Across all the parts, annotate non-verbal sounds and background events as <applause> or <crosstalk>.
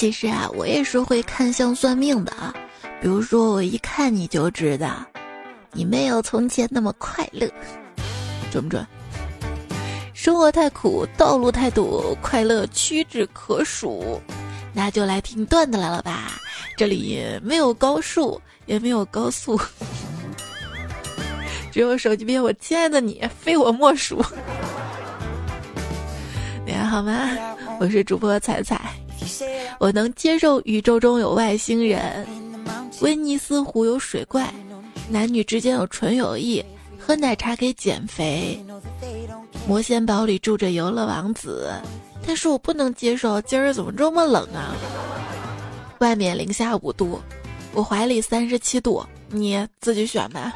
其实啊，我也是会看相算命的啊。比如说，我一看你就知道，你没有从前那么快乐，准不准？生活太苦，道路太堵，快乐屈指可数。那就来听段子来了吧。这里没有高数，也没有高速，<laughs> 只有手机边我亲爱的你，非我莫属。<laughs> 你还好吗？我是主播彩彩，我能接受宇宙中有外星人，威尼斯湖有水怪，男女之间有纯友谊，喝奶茶可以减肥，魔仙堡里住着游乐王子，但是我不能接受今儿怎么这么冷啊！外面零下五度，我怀里三十七度，你自己选吧。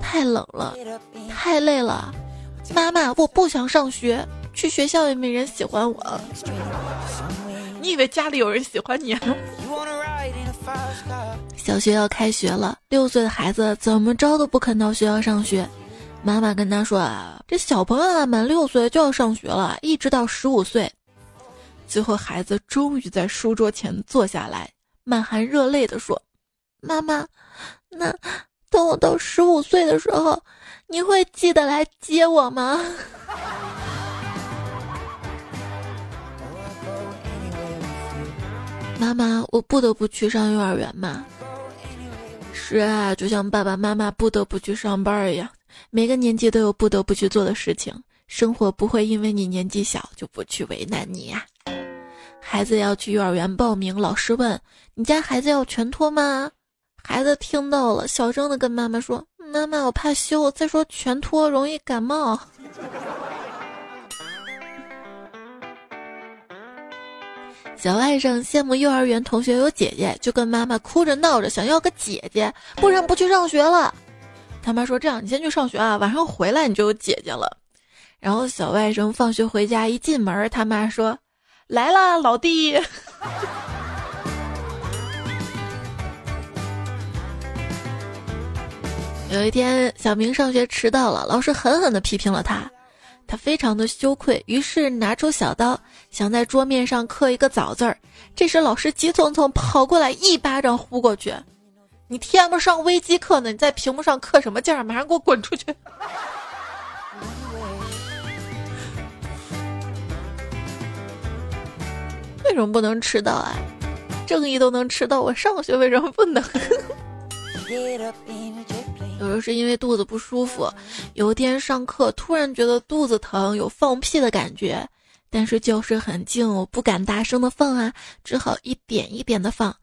太冷了，太累了，妈妈，我不想上学，去学校也没人喜欢我。你以为家里有人喜欢你啊？小学要开学了，六岁的孩子怎么着都不肯到学校上学。妈妈跟他说啊，这小朋友啊，满六岁就要上学了，一直到十五岁。最后，孩子终于在书桌前坐下来，满含热泪地说：“妈妈，那等我到十五岁的时候，你会记得来接我吗？”妈妈，我不得不去上幼儿园吗？是啊，就像爸爸妈妈不得不去上班一样，每个年纪都有不得不去做的事情。生活不会因为你年纪小就不去为难你呀。孩子要去幼儿园报名，老师问：“你家孩子要全托吗？”孩子听到了，小声的跟妈妈说：“妈妈，我怕羞。再说全托容易感冒。”小外甥羡慕幼儿园同学有姐姐，就跟妈妈哭着闹着想要个姐姐，不然不去上学了。他妈说：“这样，你先去上学啊，晚上回来你就有姐姐了。”然后小外甥放学回家，一进门，他妈说：“来啦，老弟。”有一天，小明上学迟到了，老师狠狠地批评了他，他非常的羞愧，于是拿出小刀，想在桌面上刻一个“早”字儿。这时，老师急匆匆跑过来，一巴掌呼过去：“你天不上微机课呢，你在屏幕上刻什么劲儿？马上给我滚出去！” <laughs> 为什么不能迟到啊？正义都能迟到，我上学为什么不能？<laughs> 有时是因为肚子不舒服，有一天上课突然觉得肚子疼，有放屁的感觉，但是教室很静，我不敢大声的放啊，只好一点一点的放，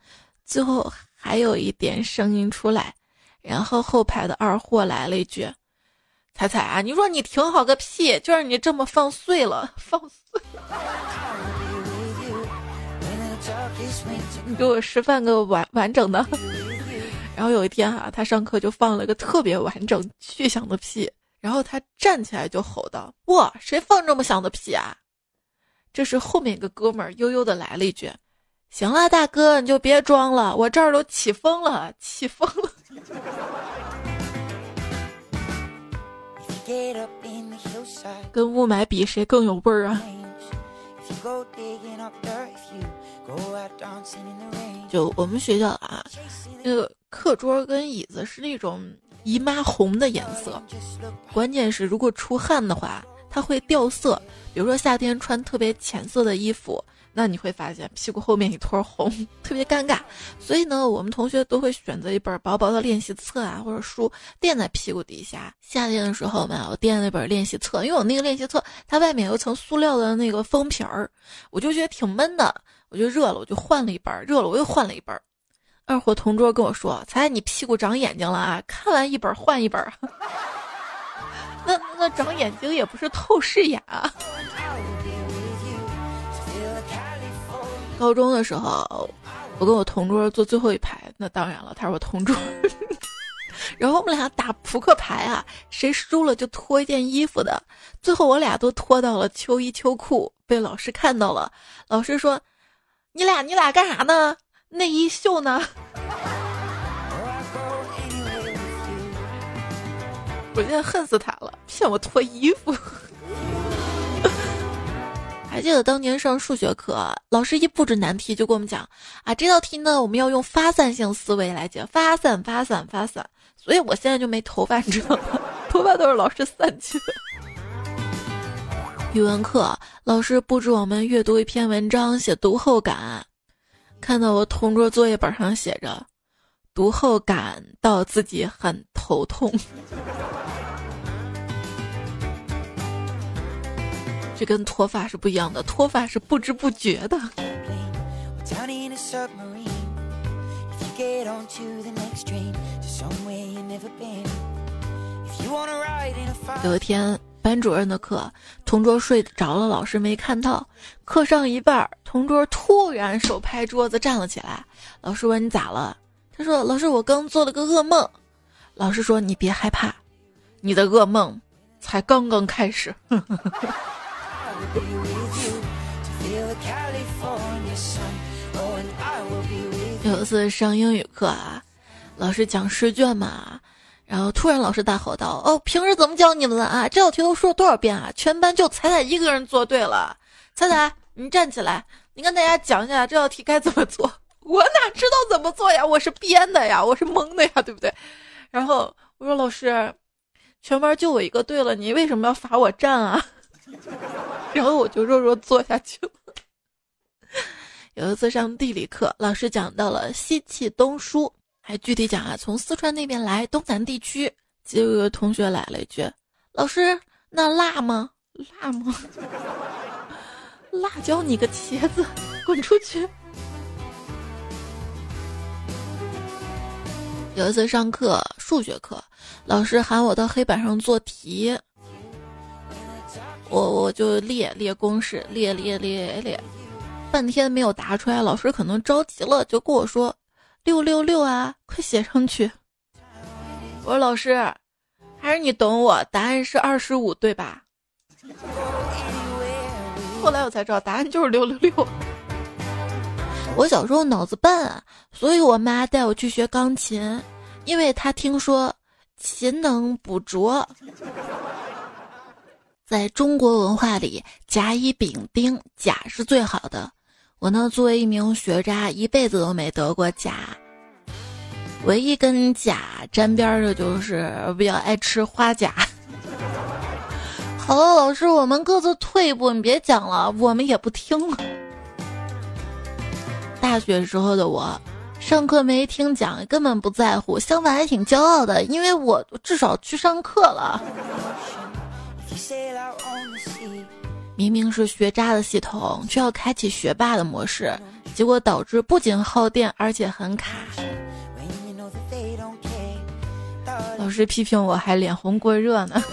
最后还有一点声音出来，然后后排的二货来了一句：“彩彩啊，你说你挺好个屁，就让你这么放碎了，放碎。”你给我示范个完完整的。然后有一天哈，他上课就放了个特别完整、巨响的屁，然后他站起来就吼道：“哇，谁放这么响的屁啊？”这时后面一个哥们儿悠悠的来了一句：“行了，大哥，你就别装了，我这儿都起风了，起风了。”跟雾霾比，谁更有味儿啊？就我们学校啊，那个课桌跟椅子是那种姨妈红的颜色，关键是如果出汗的话，它会掉色。比如说夏天穿特别浅色的衣服，那你会发现屁股后面一坨红，<laughs> 特别尴尬。所以呢，我们同学都会选择一本薄薄的练习册啊，或者书垫在屁股底下。夏天的时候嘛，我垫那本练习册，因为我那个练习册它外面有层塑料的那个封皮儿，我就觉得挺闷的。我就热了，我就换了一本热了我又换了一本二货同桌跟我说：“才你屁股长眼睛了啊！看完一本换一本 <laughs> 那那长眼睛也不是透视眼啊。高中的时候，我跟我同桌坐最后一排，那当然了，他是我同桌。<laughs> 然后我们俩打扑克牌啊，谁输了就脱一件衣服的。最后我俩都脱到了秋衣秋裤，被老师看到了。老师说。你俩你俩干啥呢？内衣秀呢？我现在恨死他了，骗我脱衣服。<laughs> 还记得当年上数学课，老师一布置难题就跟我们讲啊，这道题呢我们要用发散性思维来解，发散发散发散。所以我现在就没头发，你知道吗？<laughs> 头发都是老师散去的。语文课老师布置我们阅读一篇文章，写读后感。看到我同桌作业本上写着“读后感到自己很头痛”，<laughs> 这跟脱发是不一样的，脱发是不知不觉的。有一天，班主任的课，同桌睡着了，老师没看到。课上一半，同桌突然手拍桌子站了起来。老师问：“你咋了？”说：“老师，我刚做了个噩梦。”老师说：“你别害怕，你的噩梦才刚刚开始。<laughs> ”有一次上英语课啊，老师讲试卷嘛，然后突然老师大吼道：“哦，平时怎么教你们的啊？这道题都说了多少遍啊？全班就彩彩一个人做对了。彩彩，你站起来，你跟大家讲一下这道题该怎么做。我哪知道怎么做呀？我是编的呀，我是蒙的呀，对不对？然后我说老师，全班就我一个对了，你为什么要罚我站啊？<laughs> 然后我就弱弱坐下去了。”有一次上地理课，老师讲到了西气东输，还具体讲啊，从四川那边来东南地区。结果有个同学来了一句：“老师，那辣吗？辣吗？<laughs> 辣椒你个茄子，滚出去！”有一次上课，数学课，老师喊我到黑板上做题，我我就列列公式，列列列列。半天没有答出来，老师可能着急了，就跟我说：“六六六啊，快写上去。”我说：“老师，还是你懂我，答案是二十五，对吧？” <laughs> 后来我才知道，答案就是六六六。我小时候脑子笨，所以我妈带我去学钢琴，因为她听说勤能补拙。在中国文化里，甲乙丙丁，甲是最好的。我呢，作为一名学渣，一辈子都没得过甲。唯一跟甲沾边的就是比较爱吃花甲。<laughs> 好了，老师，我们各自退一步，你别讲了，我们也不听了。大学时候的我，上课没听讲，根本不在乎，相反还挺骄傲的，因为我至少去上课了。明明是学渣的系统，却要开启学霸的模式，结果导致不仅耗电，而且很卡。老师批评我还脸红过热呢。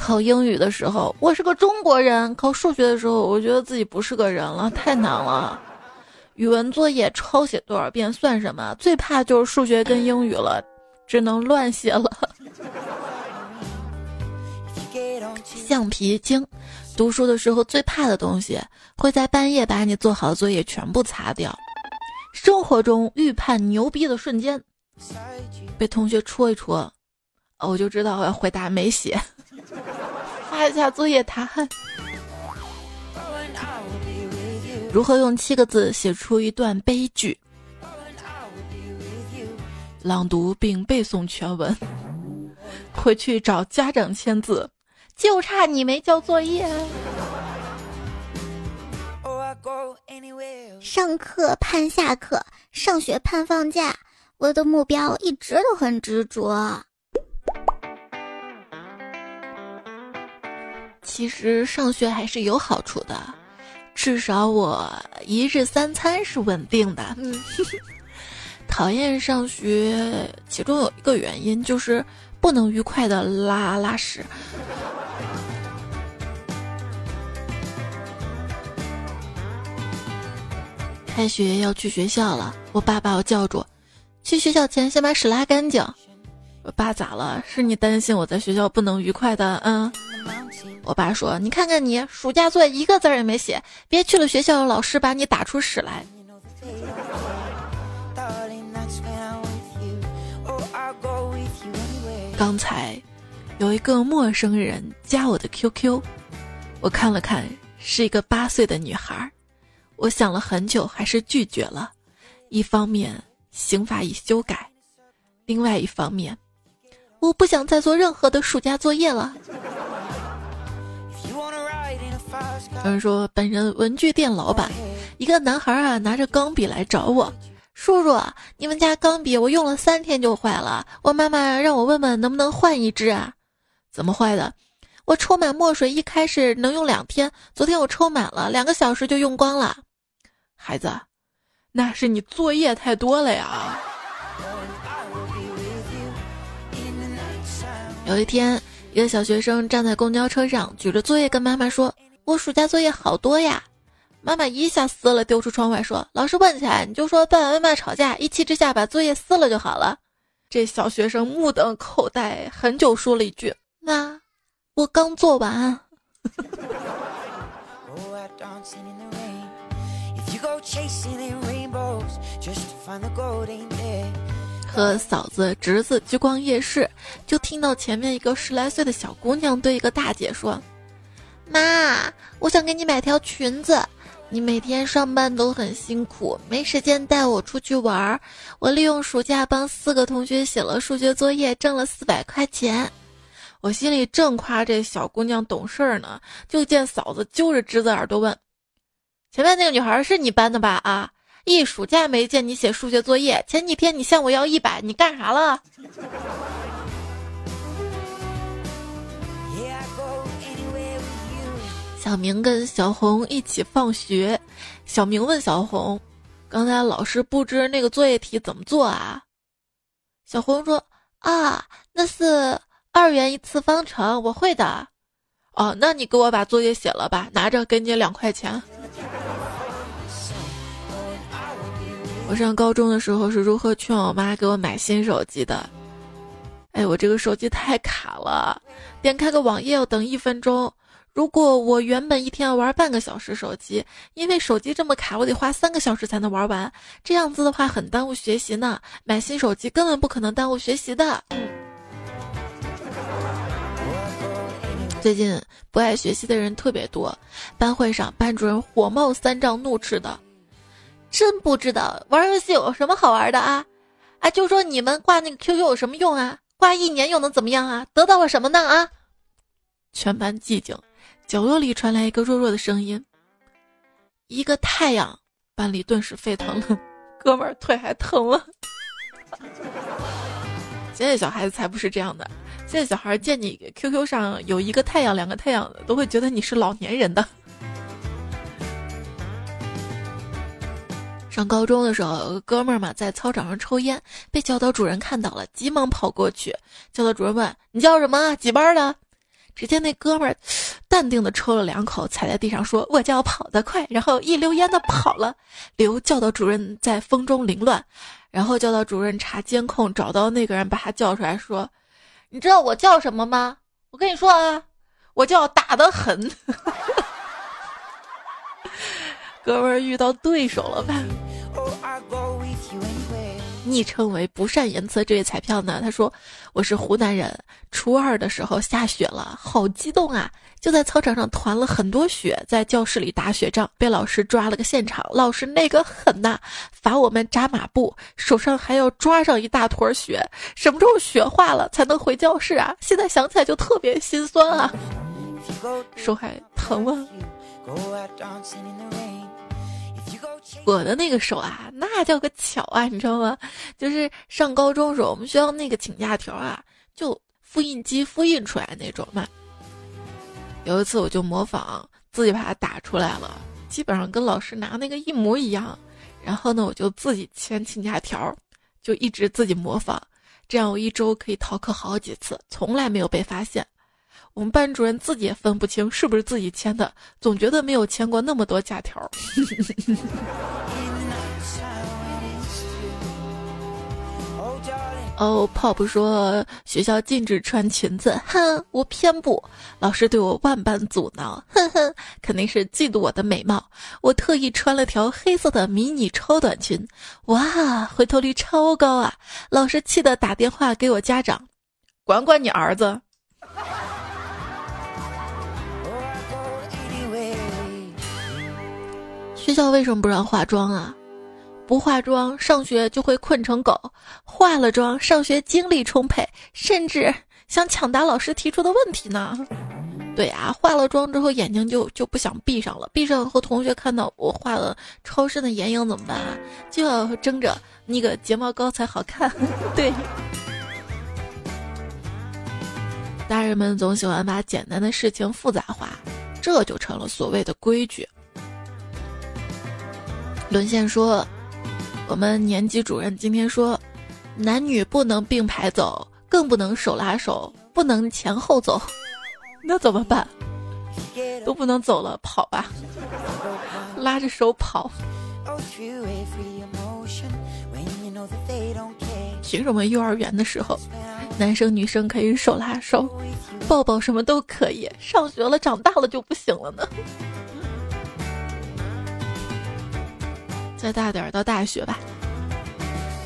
考英语的时候，我是个中国人；考数学的时候，我觉得自己不是个人了，太难了。语文作业抄写多少遍算什么？最怕就是数学跟英语了，<laughs> 只能乱写了。橡皮筋。读书的时候最怕的东西，会在半夜把你做好的作业全部擦掉。生活中预判牛逼的瞬间，被同学戳一戳，我就知道我要回答没写，<laughs> 发一下作业答案。如何用七个字写出一段悲剧？朗读并背诵全文，回去找家长签字。就差你没交作业。上课盼下课，上学盼放假，我的目标一直都很执着。其实上学还是有好处的，至少我一日三餐是稳定的。嗯，<laughs> 讨厌上学，其中有一个原因就是不能愉快的拉拉屎。开学要去学校了，我爸把我叫住，去学校前先把屎拉干净。我爸咋了？是你担心我在学校不能愉快的？嗯。我爸说：“你看看你，暑假作业一个字儿也没写，别去了学校，老师把你打出屎来。”刚才有一个陌生人加我的 QQ，我看了看，是一个八岁的女孩。我想了很久，还是拒绝了。一方面，刑法已修改；另外一方面，我不想再做任何的暑假作业了。有人说，本人文具店老板，一个男孩啊，拿着钢笔来找我。叔叔，你们家钢笔我用了三天就坏了，我妈妈让我问问能不能换一支啊？怎么坏的？我抽满墨水，一开始能用两天，昨天我抽满了，两个小时就用光了。孩子，那是你作业太多了呀。有一天，一个小学生站在公交车上，举着作业跟妈妈说：“我暑假作业好多呀。”妈妈一下撕了，丢出窗外说：“老师问起来，你就说爸爸妈妈吵架，一气之下把作业撕了就好了。”这小学生目瞪口呆，很久说了一句：“妈，我刚做完。<laughs> ”和嫂子、侄子去逛夜市，就听到前面一个十来岁的小姑娘对一个大姐说：“妈，我想给你买条裙子。”你每天上班都很辛苦，没时间带我出去玩儿。我利用暑假帮四个同学写了数学作业，挣了四百块钱。我心里正夸这小姑娘懂事儿呢，就见嫂子揪着侄子耳朵问：“前面那个女孩是你班的吧？啊，一暑假没见你写数学作业，前几天你向我要一百，你干啥了？”小明跟小红一起放学，小明问小红：“刚才老师布置那个作业题怎么做啊？”小红说：“啊，那是二元一次方程，我会的。”哦，那你给我把作业写了吧，拿着给你两块钱。我上高中的时候是如何劝我妈给我买新手机的？哎，我这个手机太卡了，点开个网页要等一分钟。如果我原本一天要玩半个小时手机，因为手机这么卡，我得花三个小时才能玩完。这样子的话很耽误学习呢。买新手机根本不可能耽误学习的。最近不爱学习的人特别多，班会上班主任火冒三丈，怒斥的：“真不知道玩游戏有什么好玩的啊？啊，就说你们挂那个 QQ 有什么用啊？挂一年又能怎么样啊？得到了什么呢？啊？”全班寂静。角落里传来一个弱弱的声音：“一个太阳。”班里顿时沸腾了，哥们儿腿还疼了。现在小孩子才不是这样的，现在小孩见你 QQ 上有一个太阳、两个太阳的，都会觉得你是老年人的。上高中的时候，有个哥们儿嘛，在操场上抽烟，被教导主任看到了，急忙跑过去。教导主任问：“你叫什么？几班的？”只见那哥们儿淡定的抽了两口，踩在地上说：“我叫跑得快。”然后一溜烟的跑了，刘教导主任在风中凌乱。然后教导主任查监控，找到那个人，把他叫出来，说：“你知道我叫什么吗？我跟你说啊，我叫打得狠。<laughs> ”哥们儿遇到对手了吧？昵称为不善言辞这位彩票呢？他说：“我是湖南人，初二的时候下雪了，好激动啊！就在操场上团了很多雪，在教室里打雪仗，被老师抓了个现场。老师那个狠呐，罚我们扎马步，手上还要抓上一大坨雪。什么时候雪化了才能回教室啊？现在想起来就特别心酸啊，手还疼吗？”我的那个手啊，那叫个巧啊，你知道吗？就是上高中时候，我们学校那个请假条啊，就复印机复印出来那种嘛。有一次我就模仿自己把它打出来了，基本上跟老师拿那个一模一样。然后呢，我就自己签请假条，就一直自己模仿，这样我一周可以逃课好几次，从来没有被发现。我们班主任自己也分不清是不是自己签的，总觉得没有签过那么多假条。<laughs> 哦，Pop 说学校禁止穿裙子，哼，我偏不。老师对我万般阻挠，哼哼，肯定是嫉妒我的美貌。我特意穿了条黑色的迷你超短裙，哇，回头率超高啊！老师气得打电话给我家长，管管你儿子。学校为什么不让化妆啊？不化妆上学就会困成狗，化了妆上学精力充沛，甚至想抢答老师提出的问题呢。对啊，化了妆之后眼睛就就不想闭上了，闭上后同学看到我画了超深的眼影怎么办啊？就要睁着那个睫毛膏才好看。<laughs> 对，大人们总喜欢把简单的事情复杂化，这就成了所谓的规矩。沦陷说，我们年级主任今天说，男女不能并排走，更不能手拉手，不能前后走。<laughs> 那怎么办？都不能走了，跑吧，拉着手跑。凭什么幼儿园的时候，男生女生可以手拉手，抱抱什么都可以，上学了长大了就不行了呢？再大点儿到大学吧。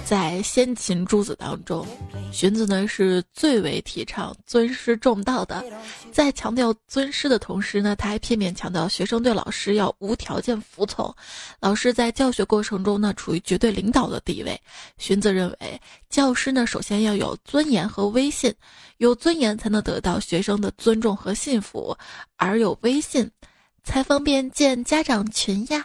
在先秦诸子当中，荀子呢是最为提倡尊师重道的。在强调尊师的同时呢，他还片面强调学生对老师要无条件服从。老师在教学过程中呢，处于绝对领导的地位。荀子认为，教师呢首先要有尊严和威信，有尊严才能得到学生的尊重和信服，而有威信，才方便建家长群呀。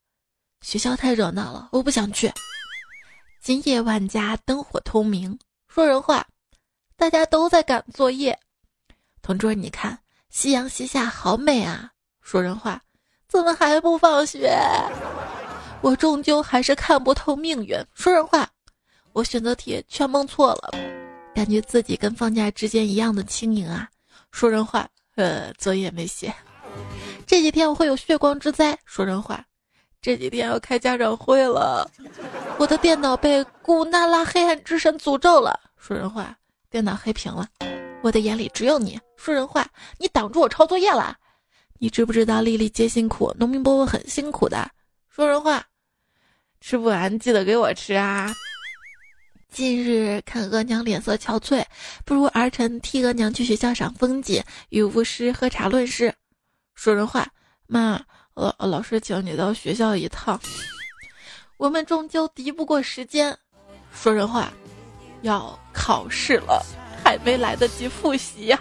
学校太热闹了，我不想去。今夜万家灯火通明。说人话。大家都在赶作业，同桌，你看夕阳西下，好美啊！说人话，怎么还不放学？我终究还是看不透命运。说人话，我选择题全蒙错了，感觉自己跟放假之间一样的轻盈啊！说人话，呃，作业没写。这几天我会有血光之灾。说人话，这几天要开家长会了，我的电脑被古娜拉黑暗之神诅咒了。说人话。电脑黑屏了，我的眼里只有你。说人话，你挡住我抄作业了。你知不知道粒粒皆辛苦，农民伯伯很辛苦的。说人话，吃不完记得给我吃啊。近日看额娘脸色憔悴，不如儿臣替额娘去学校赏风景，与巫师喝茶论事。说人话，妈，老老师请你到学校一趟。我们终究敌不过时间。说人话。要考试了，还没来得及复习呀！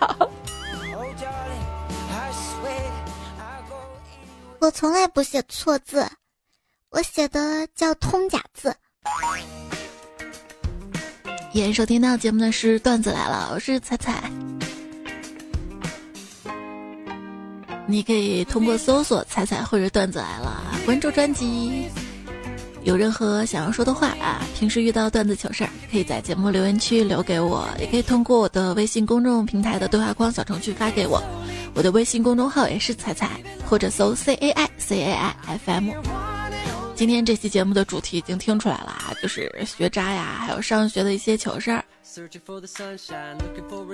我从来不写错字，我写的叫通假字。演收听到节目的是段子来了，我是彩彩。你可以通过搜索“彩彩”或者“段子来了”关注专辑。有任何想要说的话啊，平时遇到段子糗事儿，可以在节目留言区留给我，也可以通过我的微信公众平台的对话框小程序发给我。我的微信公众号也是彩彩，或者搜 C A I C A I F M。今天这期节目的主题已经听出来了啊，就是学渣呀，还有上学的一些糗事儿。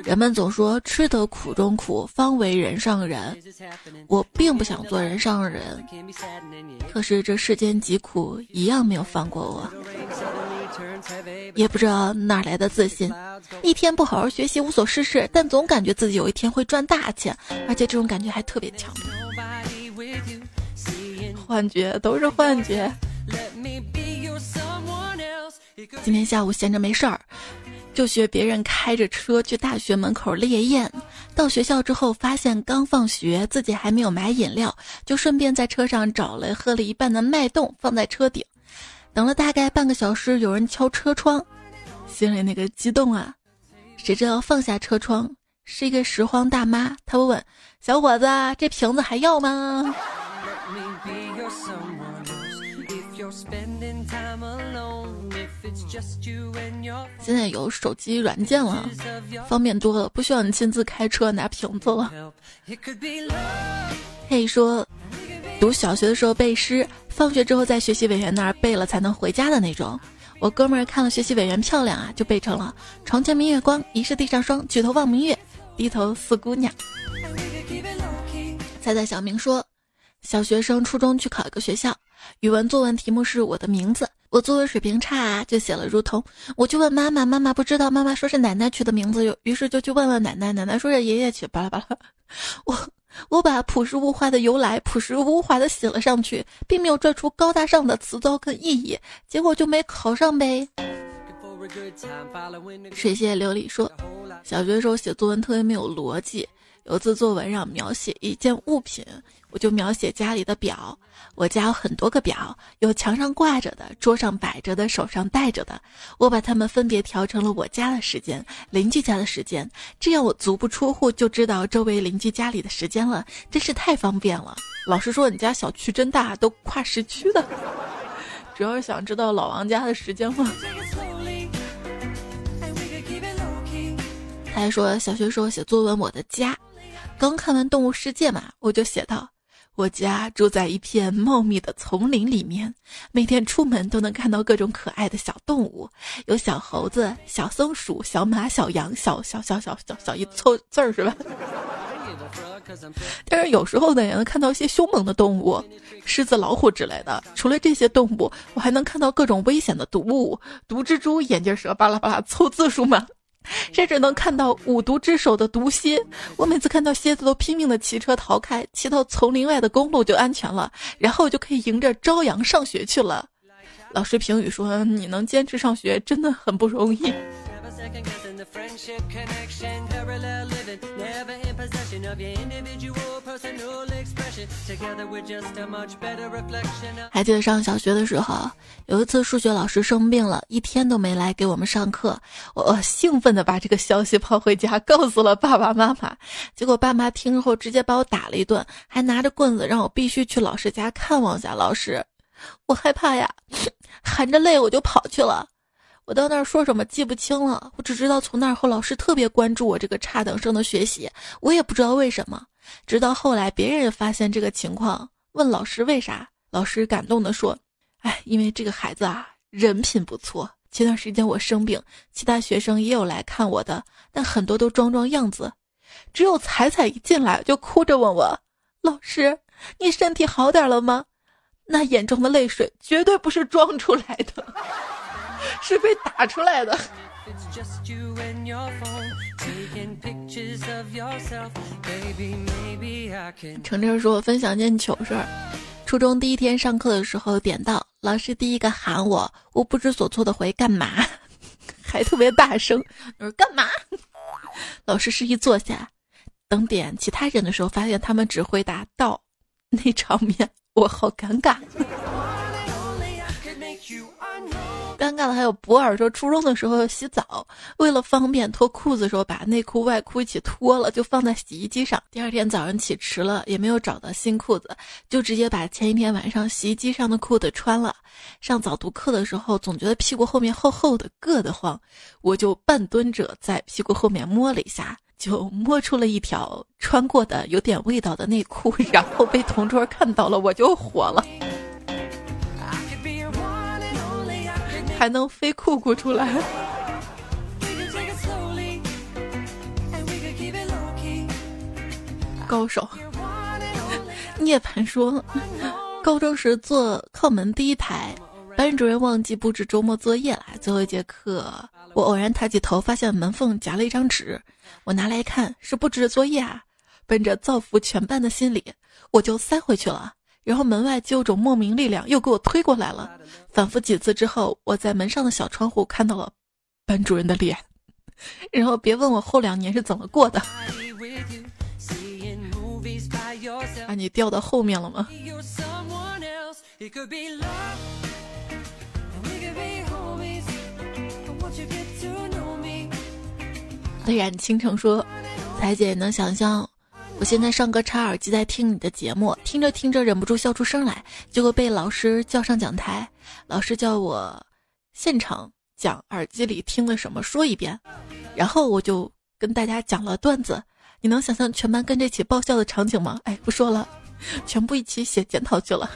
人们总说吃得苦中苦，方为人上人。我并不想做人上人，可是这世间疾苦一样没有放过我。也不知道哪来的自信，一天不好好学习无所事事，但总感觉自己有一天会赚大钱，而且这种感觉还特别强。幻觉都是幻觉。今天下午闲着没事儿。就学别人开着车去大学门口烈焰，到学校之后发现刚放学，自己还没有买饮料，就顺便在车上找了喝了一半的脉动放在车顶，等了大概半个小时，有人敲车窗，心里那个激动啊！谁知道放下车窗是一个拾荒大妈，她问：“小伙子，这瓶子还要吗？”现在有手机软件了，方便多了，不需要你亲自开车拿瓶子了。可以说，读小学的时候背诗，放学之后在学习委员那儿背了才能回家的那种。我哥们儿看了学习委员漂亮啊，就背成了“床前明月光，疑是地上霜。举头望明月，低头思姑娘。”猜猜小明说，小学生初中去考一个学校，语文作文题目是我的名字，我作文水平差，就写了如同。我就问妈妈，妈妈不知道，妈妈说是奶奶取的名字，于是就去问问奶奶，奶奶说是爷爷取，巴拉巴拉。我我把朴实无华的由来朴实无华的写了上去，并没有拽出高大上的词藻跟意义，结果就没考上呗。水榭琉璃说，小学时候写作文特别没有逻辑。有次作文让描写一件物品，我就描写家里的表。我家有很多个表，有墙上挂着的，桌上摆着的，手上戴着的。我把它们分别调成了我家的时间、邻居家的时间，这样我足不出户就知道周围邻居家里的时间了，真是太方便了。老师说你家小区真大，都跨时区的。<laughs> 主要是想知道老王家的时间吗？他还说小学时候写作文，我的家。刚看完《动物世界》嘛，我就写道：“我家住在一片茂密的丛林里面，每天出门都能看到各种可爱的小动物，有小猴子、小松鼠、小马、小羊、小小小小小小一凑字儿是吧？<laughs> 但是有时候呢，也能看到一些凶猛的动物，狮子、老虎之类的。除了这些动物，我还能看到各种危险的毒物，毒蜘蛛、眼镜蛇，巴拉巴拉凑字数嘛。”甚至能看到五毒之首的毒蝎，我每次看到蝎子都拼命的骑车逃开，骑到丛林外的公路就安全了，然后就可以迎着朝阳上学去了。老师评语说：“你能坚持上学真的很不容易。”还记得上小学的时候，有一次数学老师生病了，一天都没来给我们上课。我兴奋的把这个消息跑回家，告诉了爸爸妈妈。结果爸妈听后直接把我打了一顿，还拿着棍子让我必须去老师家看望下老师。我害怕呀，含着泪我就跑去了。我到那儿说什么记不清了，我只知道从那儿后老师特别关注我这个差等生的学习，我也不知道为什么。直到后来别人也发现这个情况，问老师为啥，老师感动的说：“哎，因为这个孩子啊，人品不错。前段时间我生病，其他学生也有来看我的，但很多都装装样子，只有彩彩一进来就哭着问我：老师，你身体好点了吗？那眼中的泪水绝对不是装出来的。<laughs> ”是被打出来的。程真说：“分享件糗事儿。初中第一天上课的时候，点到老师第一个喊我，我不知所措的回干嘛，<laughs> 还特别大声。我说干嘛？老师示意坐下。等点其他人的时候，发现他们只回答到。那场面我好尴尬。”尴尬的还有博尔说，初中的时候洗澡，为了方便脱裤子的时候把内裤外裤一起脱了，就放在洗衣机上。第二天早上起迟了，也没有找到新裤子，就直接把前一天晚上洗衣机上的裤子穿了。上早读课的时候，总觉得屁股后面厚厚的，硌得慌，我就半蹲着在屁股后面摸了一下，就摸出了一条穿过的有点味道的内裤，然后被同桌看到了，我就火了。还能飞酷酷出来，高手。涅槃说，高中时坐靠门第一排，班主任忘记布置周末作业了。最后一节课，我偶然抬起头，发现门缝夹了一张纸，我拿来一看，是布置作业啊。奔着造福全班的心理，我就塞回去了。然后门外就有种莫名力量又给我推过来了，反复几次之后，我在门上的小窗户看到了班主任的脸。然后别问我后两年是怎么过的，把你掉到后面了吗？对然倾城说：“彩姐能想象。”我现在上课插耳机在听你的节目，听着听着忍不住笑出声来，结果被老师叫上讲台。老师叫我现场讲耳机里听了什么说一遍，然后我就跟大家讲了段子。你能想象全班跟着一起爆笑的场景吗？哎，不说了，全部一起写检讨去了，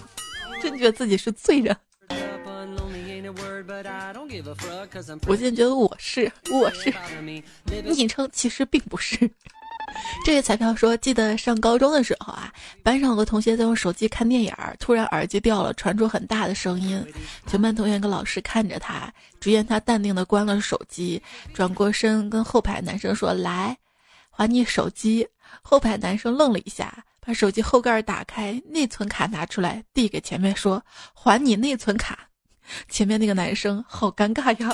<laughs> 真觉得自己是罪人。我现在觉得我是我是，昵称其实并不是。这位彩票说，记得上高中的时候啊，班上有个同学在用手机看电影，突然耳机掉了，传出很大的声音，全班同学跟老师看着他，只见他淡定的关了手机，转过身跟后排男生说：“来，还你手机。”后排男生愣了一下，把手机后盖打开，内存卡拿出来递给前面说：“还你内存卡。<laughs> ”前面那个男生好尴尬呀。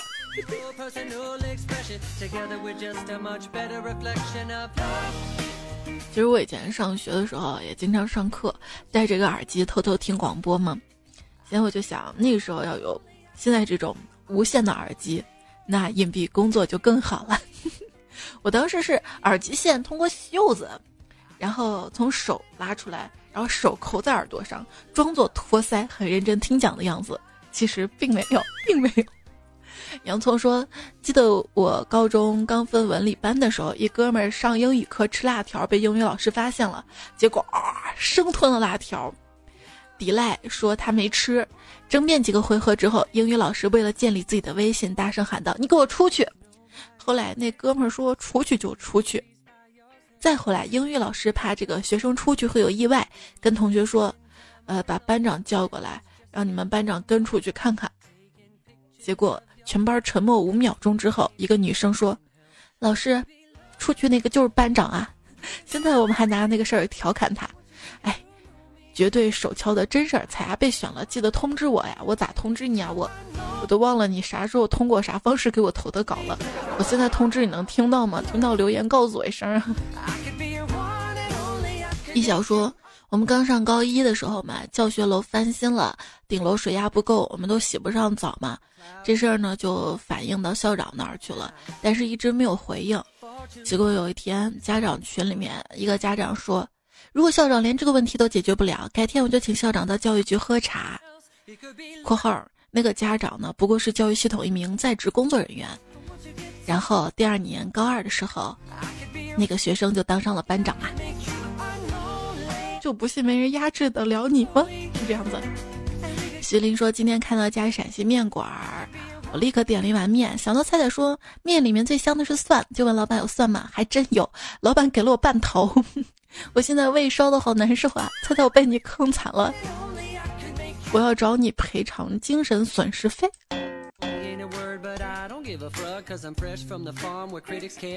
其实我以前上学的时候也经常上课，戴着个耳机偷偷听广播嘛。现在我就想，那个时候要有现在这种无线的耳机，那隐蔽工作就更好了。<laughs> 我当时是耳机线通过袖子，然后从手拉出来，然后手扣在耳朵上，装作托腮，很认真听讲的样子。其实并没有，并没有。洋葱说：“记得我高中刚分文理班的时候，一哥们儿上英语课吃辣条，被英语老师发现了，结果啊，生吞了辣条。抵赖说他没吃。争辩几个回合之后，英语老师为了建立自己的威信，大声喊道：‘你给我出去！’后来那哥们儿说：‘出去就出去。’再后来，英语老师怕这个学生出去会有意外，跟同学说：‘呃，把班长叫过来。’”让你们班长跟出去看看，结果全班沉默五秒钟之后，一个女生说：“老师，出去那个就是班长啊！” <laughs> 现在我们还拿那个事儿调侃他。哎，绝对手敲的真事儿，彩霞被选了，记得通知我呀！我咋通知你啊？我我都忘了你啥时候通过啥方式给我投的稿了。我现在通知你能听到吗？听到留言告诉我一声。一小说。我们刚上高一的时候嘛，教学楼翻新了，顶楼水压不够，我们都洗不上澡嘛。这事儿呢就反映到校长那儿去了，但是一直没有回应。结果有一天，家长群里面一个家长说：“如果校长连这个问题都解决不了，改天我就请校长到教育局喝茶。”（括号那个家长呢，不过是教育系统一名在职工作人员。）然后第二年高二的时候，那个学生就当上了班长啊。就不信没人压制得了你吗？是这样子。徐林说：“今天看到一家陕西面馆儿，我立刻点了一碗面。想到菜菜说面里面最香的是蒜，就问老板有蒜吗？还真有。老板给了我半头。<laughs> 我现在胃烧的好难受啊！菜菜，我被你坑惨了，我要找你赔偿精神损失费。”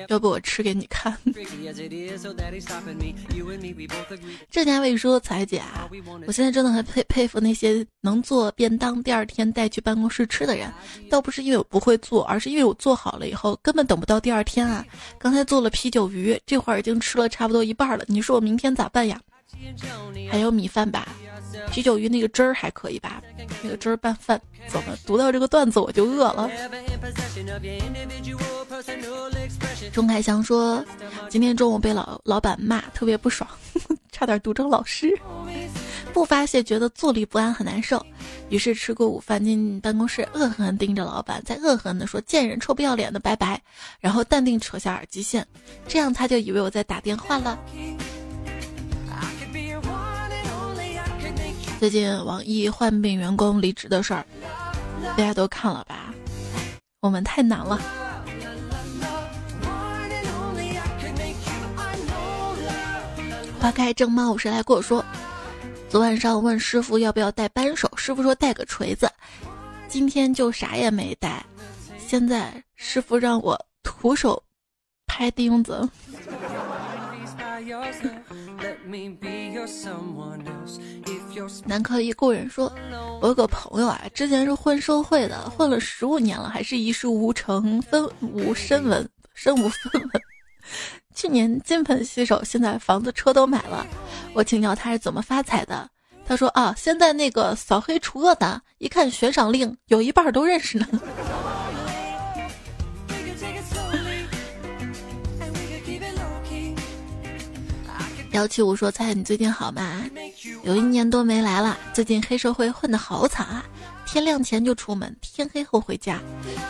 要不我吃给你看。这家卫说：“彩姐啊，我现在真的很佩佩服那些能做便当，第二天带去办公室吃的人。倒不是因为我不会做，而是因为我做好了以后根本等不到第二天啊。刚才做了啤酒鱼，这会儿已经吃了差不多一半了。你说我明天咋办呀？还有米饭吧。”啤酒鱼那个汁儿还可以吧？那个汁儿拌饭怎么？读到这个段子我就饿了。钟凯祥说，今天中午被老老板骂，特别不爽，<laughs> 差点读成老师。不发泄觉得坐立不安很难受，于是吃过午饭进办公室，恶狠狠盯着老板，再恶狠的说：“贱人，臭不要脸的，拜拜。”然后淡定扯下耳机线，这样他就以为我在打电话了。最近网易患病员工离职的事儿，大家都看了吧？我们太难了。花开正茂，谁来跟我说？昨晚上问师傅要不要带扳手，师傅说带个锤子。今天就啥也没带，现在师傅让我徒手拍钉子。南柯一故人说：“我有个朋友啊，之前是混社会的，混了十五年了，还是一事无成，分无身文，身无分文。<laughs> 去年金盆洗手，现在房子车都买了。我请教他是怎么发财的，他说啊，现在那个扫黑除恶的，一看悬赏令，有一半都认识呢。”幺七五说：“猜你最近好吗？有一年多没来了，最近黑社会混得好惨啊！天亮前就出门，天黑后回家。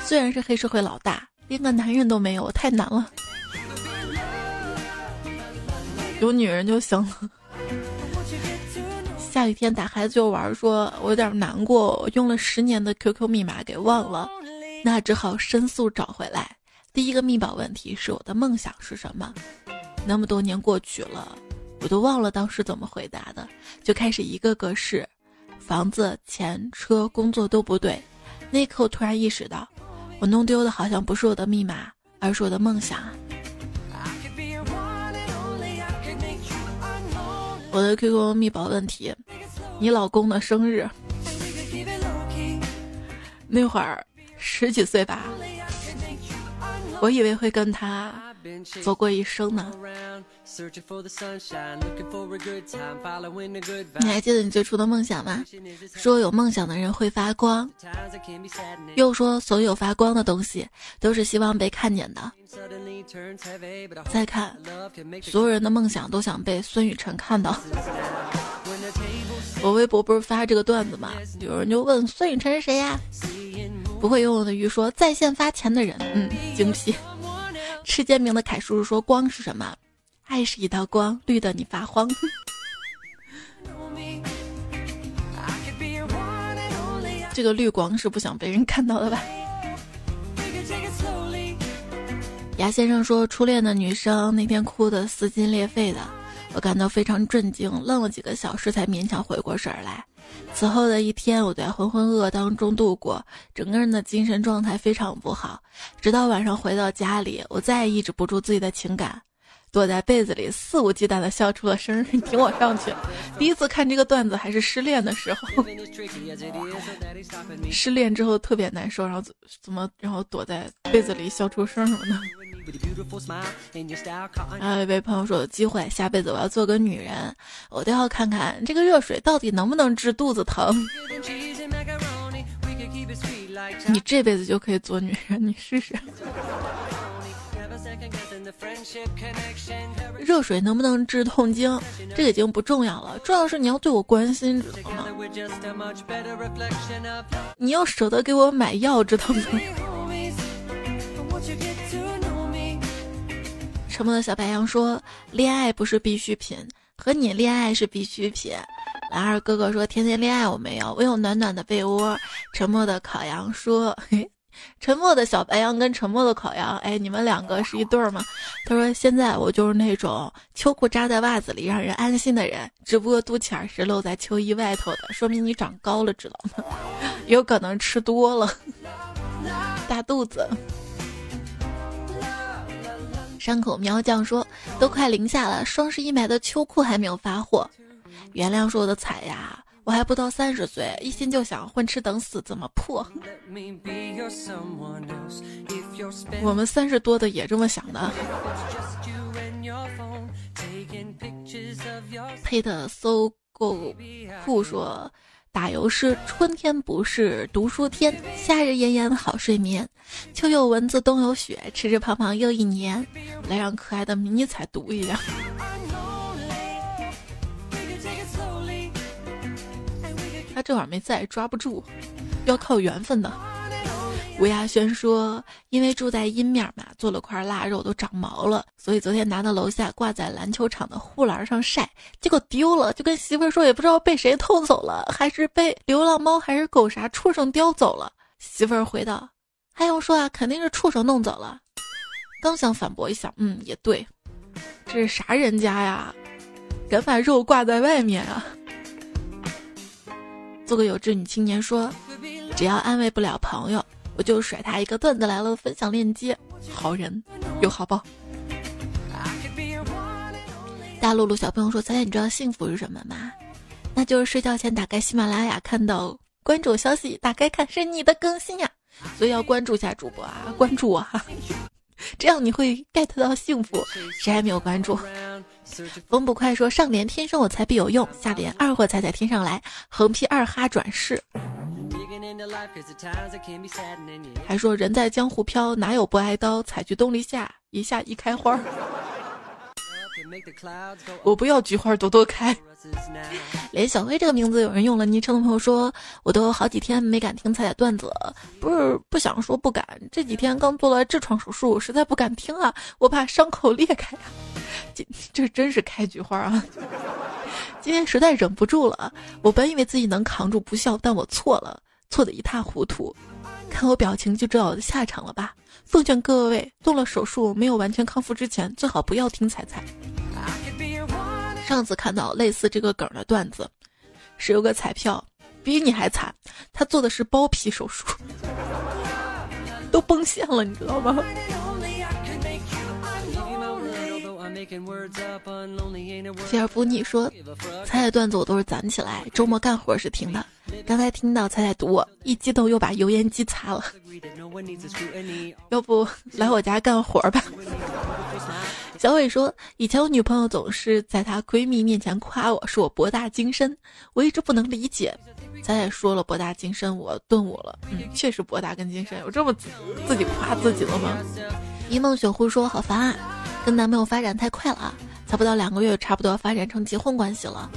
虽然是黑社会老大，连个男人都没有，太难了。有女人就行了。”下雨天打孩子就玩，说我有点难过，我用了十年的 QQ 密码给忘了，那只好申诉找回来。第一个密保问题是我的梦想是什么？那么多年过去了，我都忘了当时怎么回答的，就开始一个个试，房子、钱、车、工作都不对。那一刻我突然意识到，我弄丢的好像不是我的密码，而是我的梦想。我的 QQ 密保问题，你老公的生日，那会儿十几岁吧，我以为会跟他走过一生呢。你还记得你最初的梦想吗？说有梦想的人会发光，又说所有发光的东西都是希望被看见的。再看，所有人的梦想都想被孙雨辰看到。<laughs> 我微博不是发这个段子吗？有人就问孙雨辰是谁呀？不会游泳的鱼说在线发钱的人。嗯，精辟。吃煎饼的凯叔叔说光是什么？爱是一道光，绿的你发慌。<laughs> 这个绿光是不想被人看到的吧？<laughs> 牙先生说，初恋的女生那天哭得撕心裂肺的，我感到非常震惊，愣了几个小时才勉强回过神来。此后的一天，我在浑浑噩噩当中度过，整个人的精神状态非常不好。直到晚上回到家里，我再也抑制不住自己的情感。躲在被子里肆无忌惮的笑出了声，你听我上去。第一次看这个段子还是失恋的时候，失恋之后特别难受，然后怎么然后躲在被子里笑出声什么的。还有一位朋友说有机会下辈子我要做个女人，我都要看看这个热水到底能不能治肚子疼。你这辈子就可以做女人，你试试。热水能不能治痛经？这个已经不重要了，重要是你要对我关心，知道吗？你要舍得给我买药，知道吗？沉默的小白羊说：“恋爱不是必需品，和你恋爱是必需品。”蓝二哥哥说：“天天恋爱我没有，我有暖暖的被窝。”沉默的烤羊说：“嘿。”沉默的小白羊跟沉默的烤羊，哎，你们两个是一对儿吗？他说：“现在我就是那种秋裤扎在袜子里让人安心的人，只不过肚脐儿是露在秋衣外头的，说明你长高了，知道吗？<laughs> 有可能吃多了，<laughs> 大肚子。”山口喵酱说：“都快零下了，双十一买的秋裤还没有发货，原谅说我的惨呀。”我还不到三十岁，一心就想混吃等死，怎么破？我们三十多的也这么想的。配的搜购库说：打油诗，春天不是读书天，夏日炎炎好睡眠，秋有蚊子，冬有雪，吃吃胖胖又一年。来让可爱的迷你彩读一下。他这会儿没在，抓不住，要靠缘分的。吴亚轩说：“因为住在阴面嘛，做了块腊肉都长毛了，所以昨天拿到楼下挂在篮球场的护栏上晒，结果丢了，就跟媳妇儿说，也不知道被谁偷走了，还是被流浪猫还是狗啥畜生叼走了。”媳妇儿回道：“还用说啊，肯定是畜生弄走了。”刚想反驳一下，嗯，也对，这是啥人家呀？敢把肉挂在外面啊？做个有志女青年说：“只要安慰不了朋友，我就甩他一个段子来了，分享链接。好人有好报。”大露露小朋友说：“彩彩，你知道幸福是什么吗？那就是睡觉前打开喜马拉雅，看到关注消息，打开看是你的更新呀。所以要关注一下主播啊，关注我哈，这样你会 get 到幸福。谁还没有关注？”风不快说：“上联天生我材必有用，下联二货才在天上来，横批二哈转世。”还说：“人在江湖飘，哪有不挨刀？采菊东篱下，一下一开花。”我不要菊花朵朵开。连小薇这个名字有人用了昵称的朋友说：“我都好几天没敢听彩彩段子，不是不想说不敢，这几天刚做了痔疮手术，实在不敢听啊，我怕伤口裂开啊。”这这真是开菊花啊！今天实在忍不住了，我本以为自己能扛住不笑，但我错了，错的一塌糊涂。看我表情就知道我的下场了吧？奉劝各位，做了手术没有完全康复之前，最好不要听彩彩。上次看到类似这个梗的段子，是有个彩票比你还惨，他做的是包皮手术，<laughs> 都崩线了，你知道吗？菲尔福你说，彩彩段子我都是攒起来，周末干活时听的。刚才听到彩彩读我，一激动又把油烟机擦了。要不来我家干活吧？小伟说，以前我女朋友总是在她闺蜜面前夸我，说我博大精深，我一直不能理解。彩彩说了博大精深，我顿悟了。嗯，确实博大跟精深，有这么自己夸自己了吗？一梦雪狐说，好烦啊，跟男朋友发展太快了，才不到两个月，差不多发展成结婚关系了。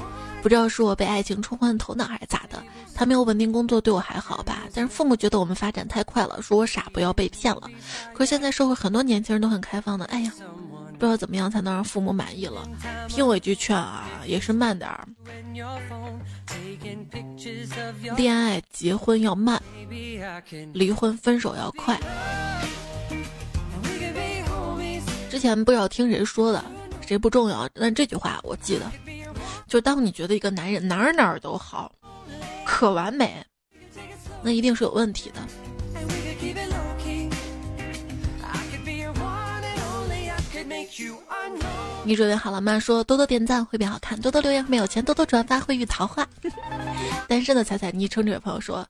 不知道是我被爱情冲昏了头脑还是咋的，他没有稳定工作，对我还好吧？但是父母觉得我们发展太快了，说我傻，不要被骗了。可是现在社会很多年轻人都很开放的，哎呀，不知道怎么样才能让父母满意了。听我一句劝啊，也是慢点儿。恋爱结婚要慢，离婚分手要快。之前不知道听谁说的，谁不重要，但这句话我记得。就当你觉得一个男人哪儿哪儿都好，可完美，那一定是有问题的。你准备好了吗？说多多点赞会变好看，多多留言没有钱，多多转发会遇桃花。<laughs> 单身的彩彩昵称这位朋友说。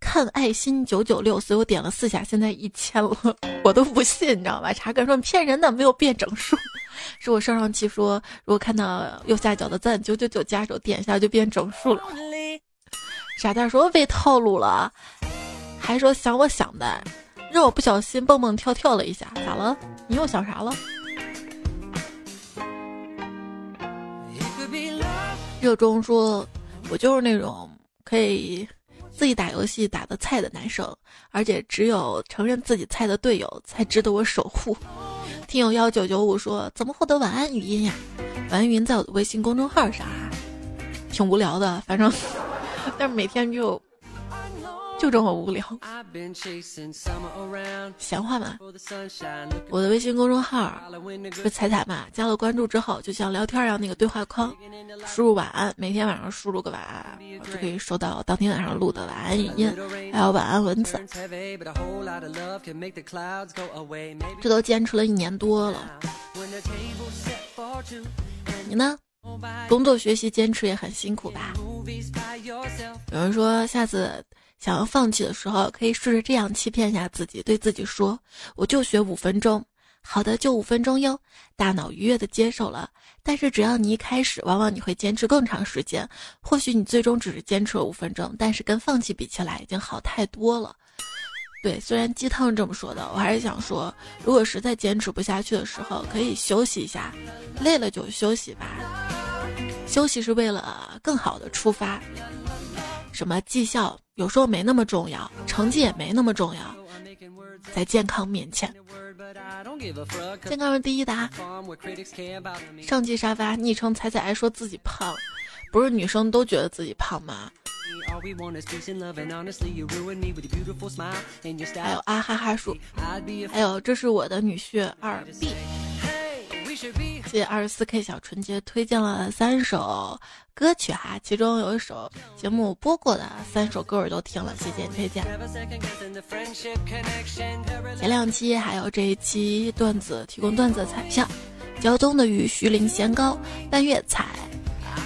看爱心九九六，所以我点了四下，现在一千了，<laughs> 我都不信，你知道吧？查哥说你骗人的，没有变整数，是我上上期说，如果看到右下角的赞九九九加手，点一下就变整数了。傻蛋说被套路了，还说想我想的，让我不小心蹦蹦跳跳了一下，咋了？你又想啥了？热衷说，我就是那种可以。自己打游戏打的菜的男生，而且只有承认自己菜的队友才值得我守护。<laughs> 听友幺九九五说：“怎么获得晚安语音呀？”晚安语音在我的微信公众号上，挺无聊的，反正，<laughs> 但是每天就。就这么无聊，闲话嘛。我的微信公众号是彩彩嘛，加了关注之后，就像聊天一样，那个对话框，输入晚安，每天晚上输入个晚安，就可以收到当天晚上录的晚安语音，还有晚安文字。这都坚持了一年多了，你呢？工作学习坚持也很辛苦吧？有人说下次。想要放弃的时候，可以试着这样欺骗一下自己，对自己说：“我就学五分钟，好的，就五分钟哟。”大脑愉悦的接受了。但是只要你一开始，往往你会坚持更长时间。或许你最终只是坚持了五分钟，但是跟放弃比起来，已经好太多了。对，虽然鸡汤这么说的，我还是想说，如果实在坚持不下去的时候，可以休息一下，累了就休息吧。休息是为了更好的出发。什么绩效有时候没那么重要，成绩也没那么重要，在健康面前，健康是第一的。上季沙发昵称彩彩爱说自己胖，不是女生都觉得自己胖吗？还有啊哈哈说，还有这是我的女婿二 B。hey 谢谢二十四 K 小纯洁推荐了三首歌曲哈，其中有一首节目播过的三首歌我都听了，谢谢推荐。前两期还有这一期段子提供段子彩票，胶东的雨徐凌仙高半月彩，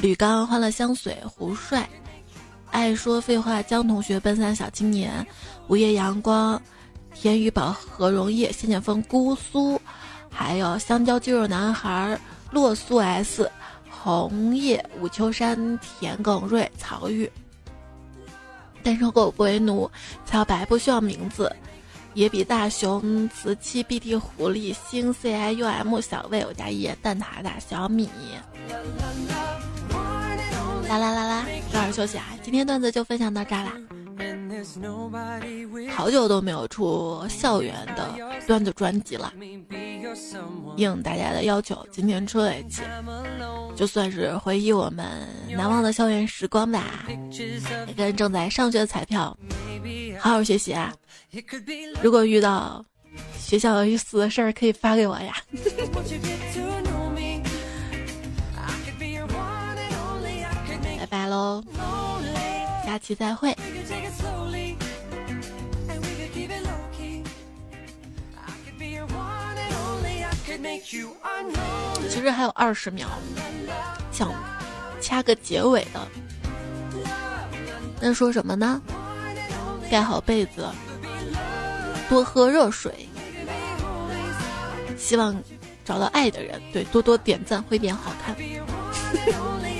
吕刚欢乐香水胡帅，爱说废话江同学奔三小青年，午夜阳光，田雨宝何荣业谢剑锋姑苏。还有香蕉肌肉男孩、洛苏 S、红叶、武秋山、田耿瑞、曹玉、单身狗不为奴、小白不需要名字、野比大熊、瓷器 BT 狐狸、星 CIUM 小魏、我家叶蛋挞大小米。啦啦啦啦，早点休息啊！今天段子就分享到这啦。好久都没有出校园的段子专辑了，应大家的要求，今天出了一期，就算是回忆我们难忘的校园时光吧。跟正在上学的彩票，好好学习啊！如果遇到学校有意思的事儿，可以发给我呀。<laughs> 拜拜喽，下期再会。其实还有二十秒，想掐个结尾的。那说什么呢？盖好被子，多喝热水。希望找到爱的人，对，多多点赞会变好看。<laughs>